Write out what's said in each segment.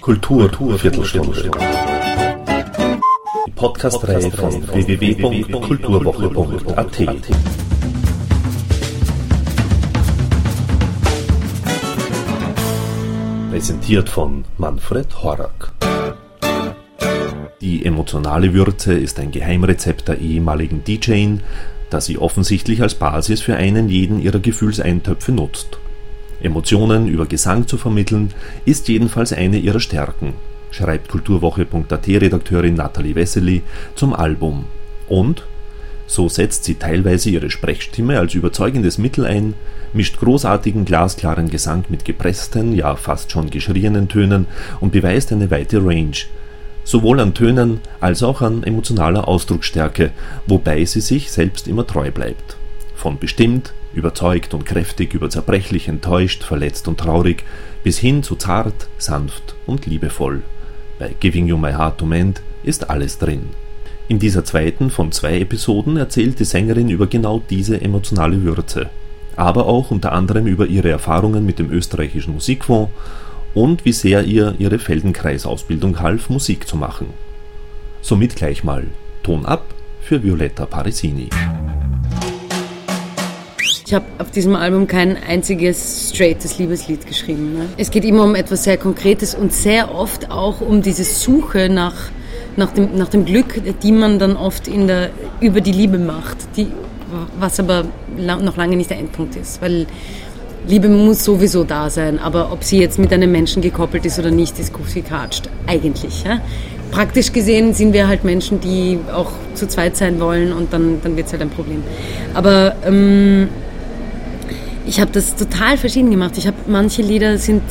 Kultur, Viertelstunde. Die Podcast-Reihe von www.kulturwoche.at. Präsentiert von Manfred Horak. Die emotionale Würze ist ein Geheimrezept der ehemaligen DJin, das sie offensichtlich als Basis für einen jeden ihrer Gefühlseintöpfe nutzt. Emotionen über Gesang zu vermitteln, ist jedenfalls eine ihrer Stärken, schreibt Kulturwoche.at-Redakteurin Nathalie Wessely zum Album. Und so setzt sie teilweise ihre Sprechstimme als überzeugendes Mittel ein, mischt großartigen glasklaren Gesang mit gepressten, ja fast schon geschrienen Tönen und beweist eine weite Range, sowohl an Tönen als auch an emotionaler Ausdrucksstärke, wobei sie sich selbst immer treu bleibt. Von bestimmt, überzeugt und kräftig über zerbrechlich, enttäuscht, verletzt und traurig, bis hin zu zart, sanft und liebevoll. Bei Giving You My Heart to Mend ist alles drin. In dieser zweiten von zwei Episoden erzählt die Sängerin über genau diese emotionale Würze, aber auch unter anderem über ihre Erfahrungen mit dem österreichischen Musikfonds und wie sehr ihr ihre Feldenkreisausbildung half, Musik zu machen. Somit gleich mal Ton ab für Violetta Parisini. Ich habe auf diesem Album kein einziges straightes Liebeslied geschrieben. Ne? Es geht immer um etwas sehr Konkretes und sehr oft auch um diese Suche nach, nach, dem, nach dem Glück, die man dann oft in der, über die Liebe macht, die, was aber noch lange nicht der Endpunkt ist. Weil Liebe muss sowieso da sein, aber ob sie jetzt mit einem Menschen gekoppelt ist oder nicht, ist gekatscht. Eigentlich. Ja? Praktisch gesehen sind wir halt Menschen, die auch zu zweit sein wollen und dann, dann wird es halt ein Problem. Aber ähm, ich habe das total verschieden gemacht. Ich habe manche Lieder sind,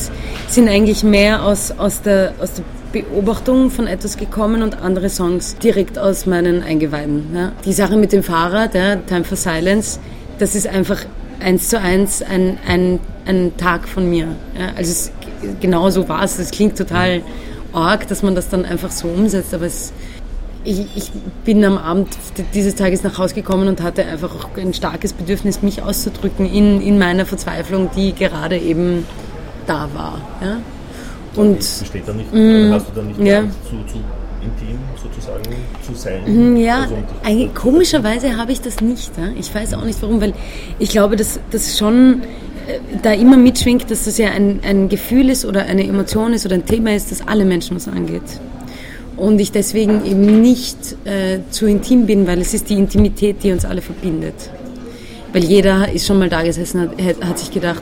sind eigentlich mehr aus, aus, der, aus der Beobachtung von etwas gekommen und andere Songs direkt aus meinen Eingeweiden. Ja. Die Sache mit dem Fahrrad, ja, Time for Silence, das ist einfach eins zu eins ein, ein, ein Tag von mir. Ja. Also es, genau so war es. Es klingt total arg, dass man das dann einfach so umsetzt, aber es ich, ich, bin am Abend dieses Tages nach Hause gekommen und hatte einfach auch ein starkes Bedürfnis, mich auszudrücken in, in meiner Verzweiflung, die gerade eben da war. Ja? Und besteht da nicht, mm, hast du da nicht ja. zu, zu intim sozusagen zu sein? Mhm, ja, also, komischerweise habe ich das nicht. Ich weiß auch nicht warum, weil ich glaube, dass das schon äh, da immer mitschwingt, dass das ja ein, ein Gefühl ist oder eine Emotion ist oder ein Thema ist, das alle Menschen was angeht und ich deswegen eben nicht äh, zu intim bin, weil es ist die Intimität, die uns alle verbindet. Weil jeder ist schon mal da gesessen, hat, hat sich gedacht,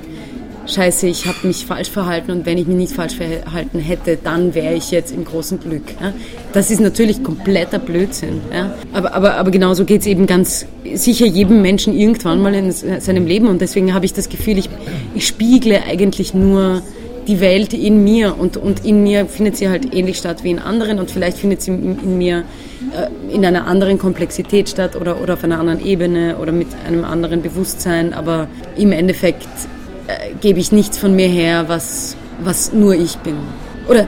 scheiße, ich habe mich falsch verhalten und wenn ich mich nicht falsch verhalten hätte, dann wäre ich jetzt im großen Glück. Ja? Das ist natürlich kompletter Blödsinn. Ja? Aber, aber, aber genauso geht es eben ganz sicher jedem Menschen irgendwann mal in seinem Leben und deswegen habe ich das Gefühl, ich, ich spiegle eigentlich nur die Welt in mir und, und in mir findet sie halt ähnlich statt wie in anderen und vielleicht findet sie in, in mir äh, in einer anderen Komplexität statt oder, oder auf einer anderen Ebene oder mit einem anderen Bewusstsein, aber im Endeffekt äh, gebe ich nichts von mir her, was, was nur ich bin. Oder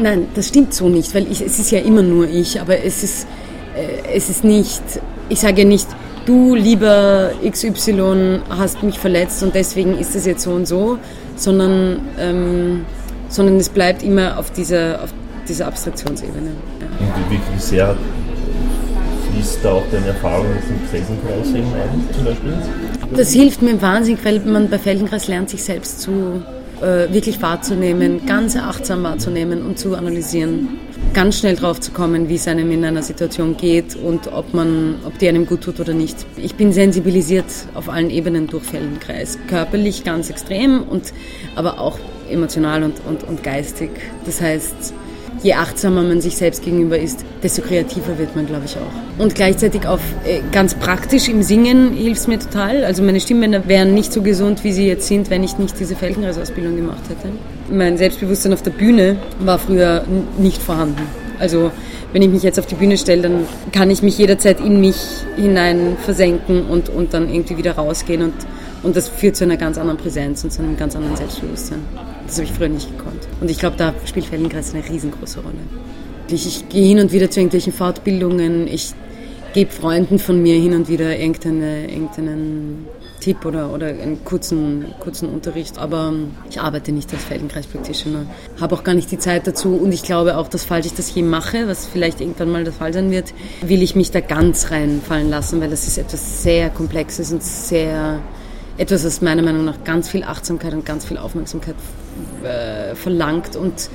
nein, das stimmt so nicht, weil ich, es ist ja immer nur ich, aber es ist, äh, es ist nicht, ich sage ja nicht, du lieber XY hast mich verletzt und deswegen ist es jetzt so und so, sondern, ähm, sondern es bleibt immer auf dieser, auf dieser Abstraktionsebene. Ja. Und wie, sehr fließt da auch deine Erfahrung mit dem Feldenkreis eben ein, zum Beispiel? Das hilft mir wahnsinnig, weil man bei Feldenkreis lernt, sich selbst zu äh, wirklich wahrzunehmen, ganz achtsam wahrzunehmen und zu analysieren. Ganz schnell drauf zu kommen, wie es einem in einer Situation geht und ob, man, ob die einem gut tut oder nicht. Ich bin sensibilisiert auf allen Ebenen durch Feldenkreis. Körperlich ganz extrem, und, aber auch emotional und, und, und geistig. Das heißt, je achtsamer man sich selbst gegenüber ist, desto kreativer wird man, glaube ich, auch. Und gleichzeitig auf äh, ganz praktisch im Singen hilft es mir total. Also meine Stimmbänder wären nicht so gesund, wie sie jetzt sind, wenn ich nicht diese Feldenkreisausbildung gemacht hätte. Mein Selbstbewusstsein auf der Bühne war früher nicht vorhanden. Also wenn ich mich jetzt auf die Bühne stelle, dann kann ich mich jederzeit in mich hinein versenken und, und dann irgendwie wieder rausgehen und und das führt zu einer ganz anderen Präsenz und zu einem ganz anderen Selbstbewusstsein. Das habe ich früher nicht gekonnt. Und ich glaube, da spielt Feldenkreis eine riesengroße Rolle. Ich, ich gehe hin und wieder zu irgendwelchen Fortbildungen. Ich gebe Freunden von mir hin und wieder irgendeine, irgendeinen Tipp oder, oder einen kurzen, kurzen Unterricht. Aber ich arbeite nicht als Feldenkreis-Practitioner, habe auch gar nicht die Zeit dazu und ich glaube auch, dass falls ich das je mache, was vielleicht irgendwann mal der Fall sein wird, will ich mich da ganz reinfallen lassen, weil das ist etwas sehr Komplexes und sehr etwas, was meiner Meinung nach ganz viel Achtsamkeit und ganz viel Aufmerksamkeit äh, verlangt und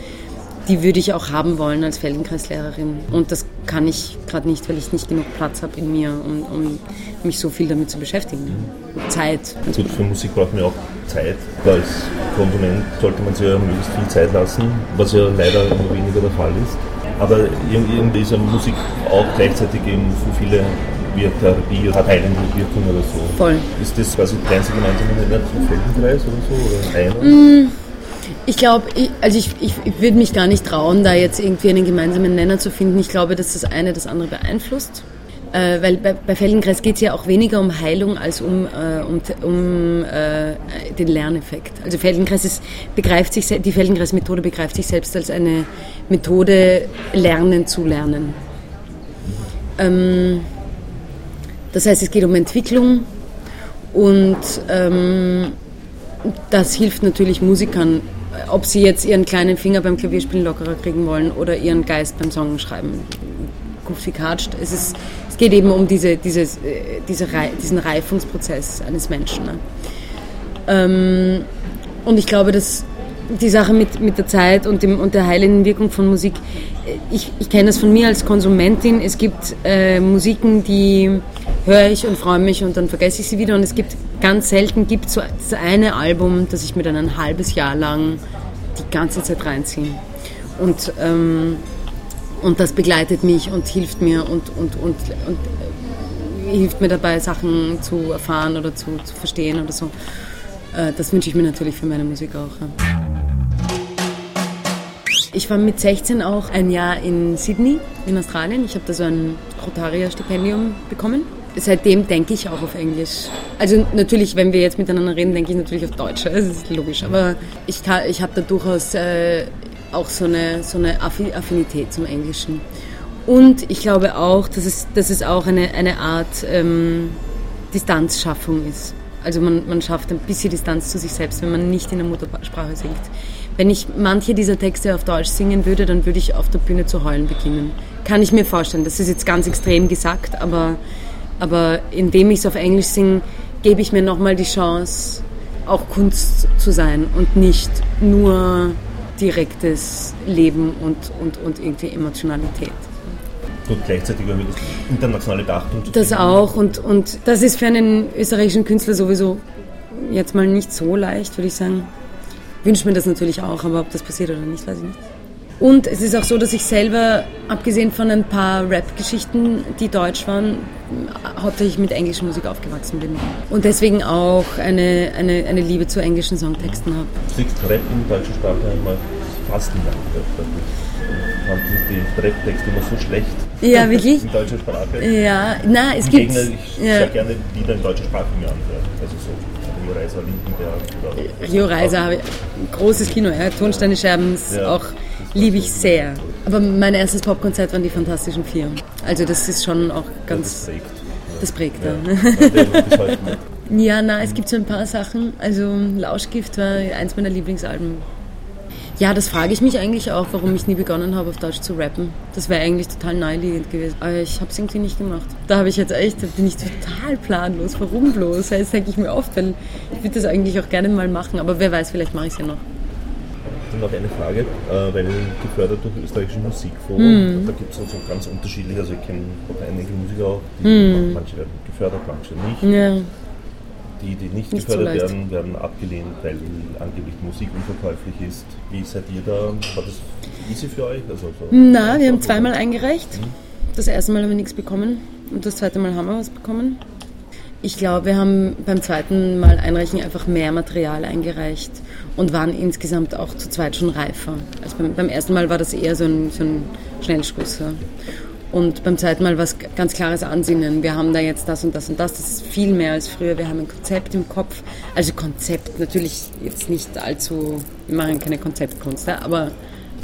die würde ich auch haben wollen als Feldenkreislehrerin. Und das kann ich gerade nicht, weil ich nicht genug Platz habe in mir, um, um, mich so viel damit zu beschäftigen. Zeit. Gut, für Musik braucht man auch Zeit. Als Konsument sollte man sich ja möglichst viel Zeit lassen, was ja leider immer weniger der Fall ist. Aber irgendwie ist ja Musik auch gleichzeitig eben für viele wie Therapie hat heilende Wirkung oder so. Voll. Ist das quasi der einzige gemeinsame Nenner zum Feldenkreis oder so? Oder einer? Mm. Ich glaube, also ich, ich, ich würde mich gar nicht trauen, da jetzt irgendwie einen gemeinsamen Nenner zu finden. Ich glaube, dass das eine das andere beeinflusst. Äh, weil bei, bei Feldenkreis geht es ja auch weniger um Heilung als um, äh, um, um äh, den Lerneffekt. Also Feldenkreis ist, begreift sich, die Feldenkreis-Methode begreift sich selbst als eine Methode, Lernen zu lernen. Ähm, das heißt, es geht um Entwicklung und ähm, das hilft natürlich Musikern ob sie jetzt ihren kleinen Finger beim Klavierspielen lockerer kriegen wollen oder ihren Geist beim Songschreiben gut wie katscht. Es, ist, es geht eben um diese, dieses, äh, diese, diesen Reifungsprozess eines Menschen. Ne? Ähm, und ich glaube, dass die Sache mit, mit der Zeit und, dem, und der heilenden Wirkung von Musik, äh, ich, ich kenne das von mir als Konsumentin. Es gibt äh, Musiken, die höre ich und freue mich und dann vergesse ich sie wieder. Und es gibt ganz selten gibt so das eine Album, das ich mir dann ein halbes Jahr lang die ganze Zeit reinziehe. Und, ähm, und das begleitet mich und hilft mir und, und, und, und hilft mir dabei, Sachen zu erfahren oder zu, zu verstehen oder so. Äh, das wünsche ich mir natürlich für meine Musik auch. Ich war mit 16 auch ein Jahr in Sydney in Australien. Ich habe da so ein Rotaria-Stipendium bekommen seitdem denke ich auch auf Englisch. Also natürlich, wenn wir jetzt miteinander reden, denke ich natürlich auf Deutsch. Das ist logisch. Aber ich, ich habe da durchaus äh, auch so eine, so eine Affinität zum Englischen. Und ich glaube auch, dass es, dass es auch eine, eine Art ähm, Distanzschaffung ist. Also man, man schafft ein bisschen Distanz zu sich selbst, wenn man nicht in der Muttersprache singt. Wenn ich manche dieser Texte auf Deutsch singen würde, dann würde ich auf der Bühne zu heulen beginnen. Kann ich mir vorstellen. Das ist jetzt ganz extrem gesagt, aber aber indem ich es auf Englisch singe, gebe ich mir nochmal die Chance, auch Kunst zu sein und nicht nur direktes Leben und, und, und irgendwie Emotionalität. Und gleichzeitig irgendwie das internationale Beachtung zu Das auch und, und das ist für einen österreichischen Künstler sowieso jetzt mal nicht so leicht, würde ich sagen. Wünsche mir das natürlich auch, aber ob das passiert oder nicht, weiß ich nicht. Und es ist auch so, dass ich selber, abgesehen von ein paar Rap-Geschichten, die deutsch waren, hauptsächlich mit englischer Musik aufgewachsen bin. Und deswegen auch eine, eine, eine Liebe zu englischen Songtexten habe. Du kriegst Rap in deutscher Sprache einmal fast nicht Ich fand die Rap-Texte immer so schlecht. Ja, wirklich? In deutscher Sprache. Ja, na, es gibt. Ich ja. sehr gerne Lieder in deutscher Sprache mir anhören. Also so. Rio Reiser, Lindenberg. Rio Reiser habe ich. Großes Kino, ja. Tonsteine Scherben ist ja. auch liebe ich sehr. Aber mein erstes Popkonzert waren die Fantastischen Vier. Also das ist schon auch ganz... Das prägt. Das prägt, ja. ja. ja, na, es gibt so ein paar Sachen. Also Lauschgift war eins meiner Lieblingsalben. Ja, das frage ich mich eigentlich auch, warum ich nie begonnen habe, auf Deutsch zu rappen. Das wäre eigentlich total naheliegend gewesen. Aber ich habe es irgendwie nicht gemacht. Da habe ich jetzt echt, da bin ich total planlos. Warum bloß? Das denke ich mir oft, weil ich würde das eigentlich auch gerne mal machen. Aber wer weiß, vielleicht mache ich es ja noch noch eine Frage, äh, weil gefördert durch österreichische Musikforum, mm. da gibt es also ganz unterschiedliche, also ich kenne auch einige Musiker auch, die, mm. manche werden gefördert, manche nicht. Ja. Die, die nicht, nicht gefördert so werden, werden abgelehnt, weil angeblich Musik unverkäuflich ist. Wie seid ihr da? War das easy für euch? Also so Na, wir haben zweimal eingereicht. Mhm. Das erste Mal haben wir nichts bekommen und das zweite Mal haben wir was bekommen. Ich glaube, wir haben beim zweiten Mal einreichen einfach mehr Material eingereicht und waren insgesamt auch zu zweit schon reifer. Also beim, beim ersten Mal war das eher so ein, so ein Schnellschuss. Ja. Und beim zweiten Mal war es ganz klares Ansinnen. Wir haben da jetzt das und das und das. Das ist viel mehr als früher. Wir haben ein Konzept im Kopf. Also Konzept natürlich jetzt nicht allzu, wir machen keine Konzeptkunst, aber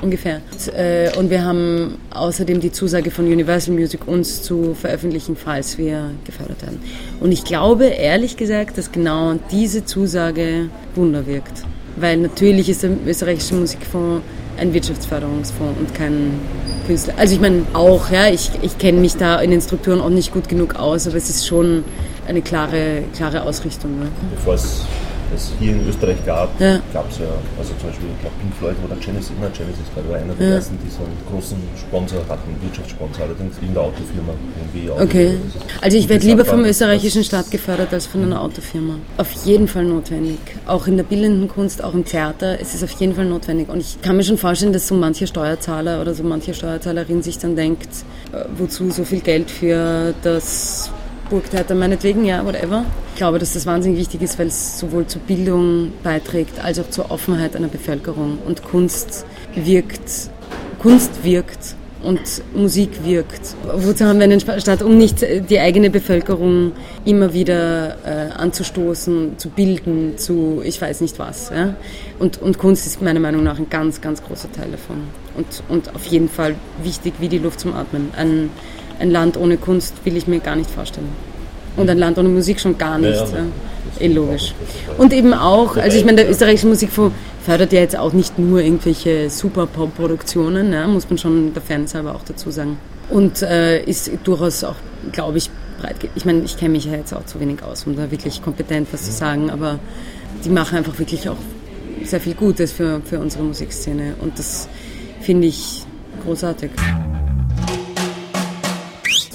ungefähr. Äh, und wir haben außerdem die Zusage von Universal Music, uns zu veröffentlichen, falls wir gefördert werden. Und ich glaube, ehrlich gesagt, dass genau diese Zusage Wunder wirkt. Weil natürlich ist der österreichische Musikfonds ein Wirtschaftsförderungsfonds und kein Künstler. Also ich meine auch, ja, ich, ich kenne mich da in den Strukturen auch nicht gut genug aus, aber es ist schon eine klare, klare Ausrichtung. Ne? Bevor es es hier in Österreich gab, ja. gab es ja, also zum Beispiel, ich glaube Pink Floyd oder Genesis, immer Genesis war einer der ja. ersten, die so einen großen Sponsor hatten, Wirtschaftssponsor, allerdings in der Autofirma. Irgendwie Auto okay. Also ich werde lieber vom österreichischen Staat gefördert als von einer Autofirma. Auf jeden Fall notwendig. Auch in der bildenden Kunst, auch im Theater, ist es auf jeden Fall notwendig. Und ich kann mir schon vorstellen, dass so mancher Steuerzahler oder so manche Steuerzahlerin sich dann denkt, äh, wozu so viel Geld für das Burgtheater meinetwegen, ja, whatever. Ich glaube, dass das wahnsinnig wichtig ist, weil es sowohl zur Bildung beiträgt, als auch zur Offenheit einer Bevölkerung. Und Kunst wirkt, Kunst wirkt und Musik wirkt. Wozu haben wir einen Staat, um nicht die eigene Bevölkerung immer wieder äh, anzustoßen, zu bilden, zu ich weiß nicht was. Ja? Und, und Kunst ist meiner Meinung nach ein ganz, ganz großer Teil davon. Und, und auf jeden Fall wichtig wie die Luft zum Atmen. Ein, ein Land ohne Kunst will ich mir gar nicht vorstellen. Und ein Land ohne Musik schon gar nicht. Ja, ja. Eh logisch. Und eben auch, also ich meine, der österreichische Musikfonds fördert ja jetzt auch nicht nur irgendwelche Super-Pop-Produktionen, ja, muss man schon der Fairness halber auch dazu sagen. Und äh, ist durchaus auch, glaube ich, breit. Ich meine, ich kenne mich ja jetzt auch zu wenig aus, um da wirklich kompetent was zu sagen, aber die machen einfach wirklich auch sehr viel Gutes für, für unsere Musikszene und das finde ich großartig.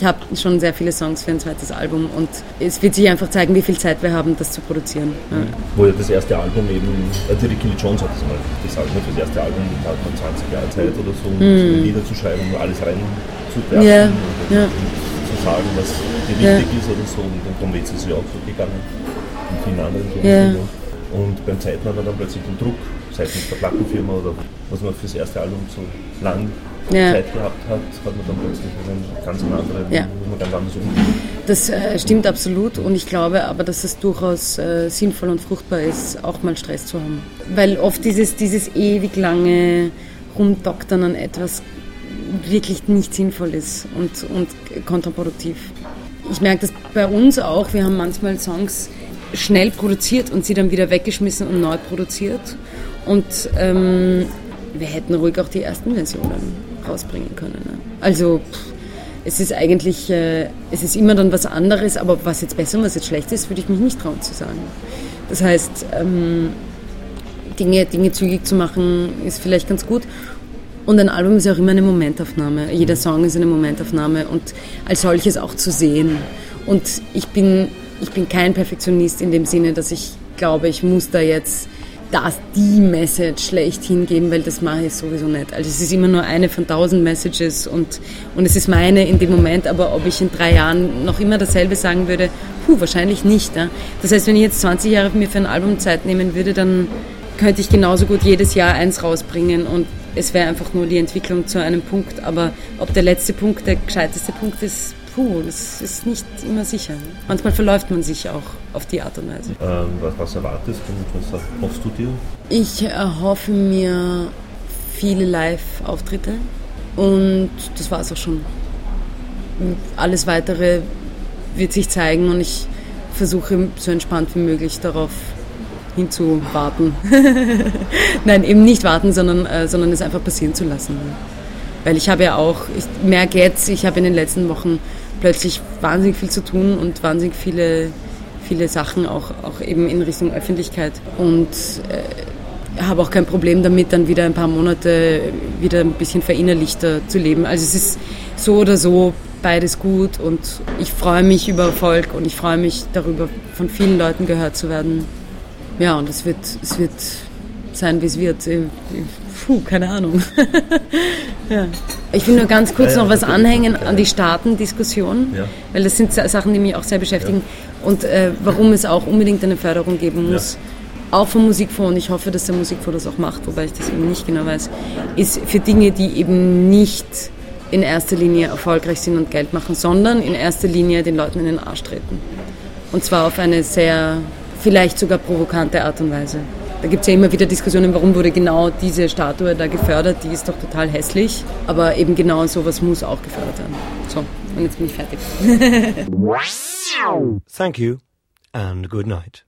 Ich habe schon sehr viele Songs für ein zweites Album und es wird sich einfach zeigen, wie viel Zeit wir haben, das zu produzieren. Ja. Wo ja das erste Album eben, äh, die Ricky Lee Jones hat das mal gesagt, ne, für das erste Album hat man 20 Jahre Zeit oder so, um mm. Lieder zu schreiben, um alles reinzuwerfen yeah. und, ja. und zu sagen, was dir wichtig ja. ist oder so. Und dann ist es ja auch so gegangen in vielen anderen Filmen. Und beim zweiten hat man dann plötzlich den Druck seitens der Plattenfirma oder was man fürs erste Album so lang ja. Zeit gehabt hat, hat man dann plötzlich einen ganz anderen, ja. man ganz anders umgehen. Das äh, stimmt absolut und ich glaube aber, dass es durchaus äh, sinnvoll und fruchtbar ist, auch mal Stress zu haben. Weil oft dieses, dieses ewig lange Rumdoktern an etwas wirklich nicht sinnvoll ist und, und kontraproduktiv. Ich merke das bei uns auch, wir haben manchmal Songs schnell produziert und sie dann wieder weggeschmissen und neu produziert. Und ähm, wir hätten ruhig auch die ersten Versionen rausbringen können. Ne? Also es ist eigentlich, äh, es ist immer dann was anderes, aber was jetzt besser und was jetzt schlecht ist, würde ich mich nicht trauen zu sagen. Das heißt, ähm, Dinge, Dinge zügig zu machen, ist vielleicht ganz gut. Und ein Album ist ja auch immer eine Momentaufnahme. Jeder Song ist eine Momentaufnahme und als solches auch zu sehen. Und ich bin, ich bin kein Perfektionist in dem Sinne, dass ich glaube, ich muss da jetzt das die Message schlecht hingeben, weil das mache ich sowieso nicht. Also es ist immer nur eine von tausend Messages und, und es ist meine in dem Moment, aber ob ich in drei Jahren noch immer dasselbe sagen würde, puh, wahrscheinlich nicht. Ja? Das heißt, wenn ich jetzt 20 Jahre mir für ein Album Zeit nehmen würde, dann könnte ich genauso gut jedes Jahr eins rausbringen und es wäre einfach nur die Entwicklung zu einem Punkt. Aber ob der letzte Punkt der gescheiteste Punkt ist, puh, das ist nicht immer sicher. Manchmal verläuft man sich auch auf die Art und Weise. Ähm, was, was, erwartest du und was hoffst du dir? Ich erhoffe mir viele Live-Auftritte und das war es auch schon. Alles Weitere wird sich zeigen und ich versuche so entspannt wie möglich darauf hinzuwarten. Nein, eben nicht warten, sondern, äh, sondern es einfach passieren zu lassen. Weil ich habe ja auch, ich merke jetzt, ich habe in den letzten Wochen plötzlich wahnsinnig viel zu tun und wahnsinnig viele, viele Sachen auch, auch eben in Richtung Öffentlichkeit. Und äh, habe auch kein Problem damit, dann wieder ein paar Monate wieder ein bisschen verinnerlichter zu leben. Also es ist so oder so beides gut und ich freue mich über Erfolg und ich freue mich darüber, von vielen Leuten gehört zu werden. Ja, und es wird, es wird sein, wie es wird. Äh, puh, keine Ahnung. ja. Ich will nur ganz kurz noch was anhängen an die Staatendiskussion, ja. weil das sind Sachen, die mich auch sehr beschäftigen und äh, warum es auch unbedingt eine Förderung geben muss. Auch vom Musikfonds, und ich hoffe, dass der Musikfonds das auch macht, wobei ich das eben nicht genau weiß, ist für Dinge, die eben nicht in erster Linie erfolgreich sind und Geld machen, sondern in erster Linie den Leuten in den Arsch treten. Und zwar auf eine sehr, vielleicht sogar provokante Art und Weise. Da gibt es ja immer wieder Diskussionen, warum wurde genau diese Statue da gefördert, die ist doch total hässlich, aber eben genau sowas muss auch gefördert werden. So, und jetzt bin ich fertig. Thank you and good night.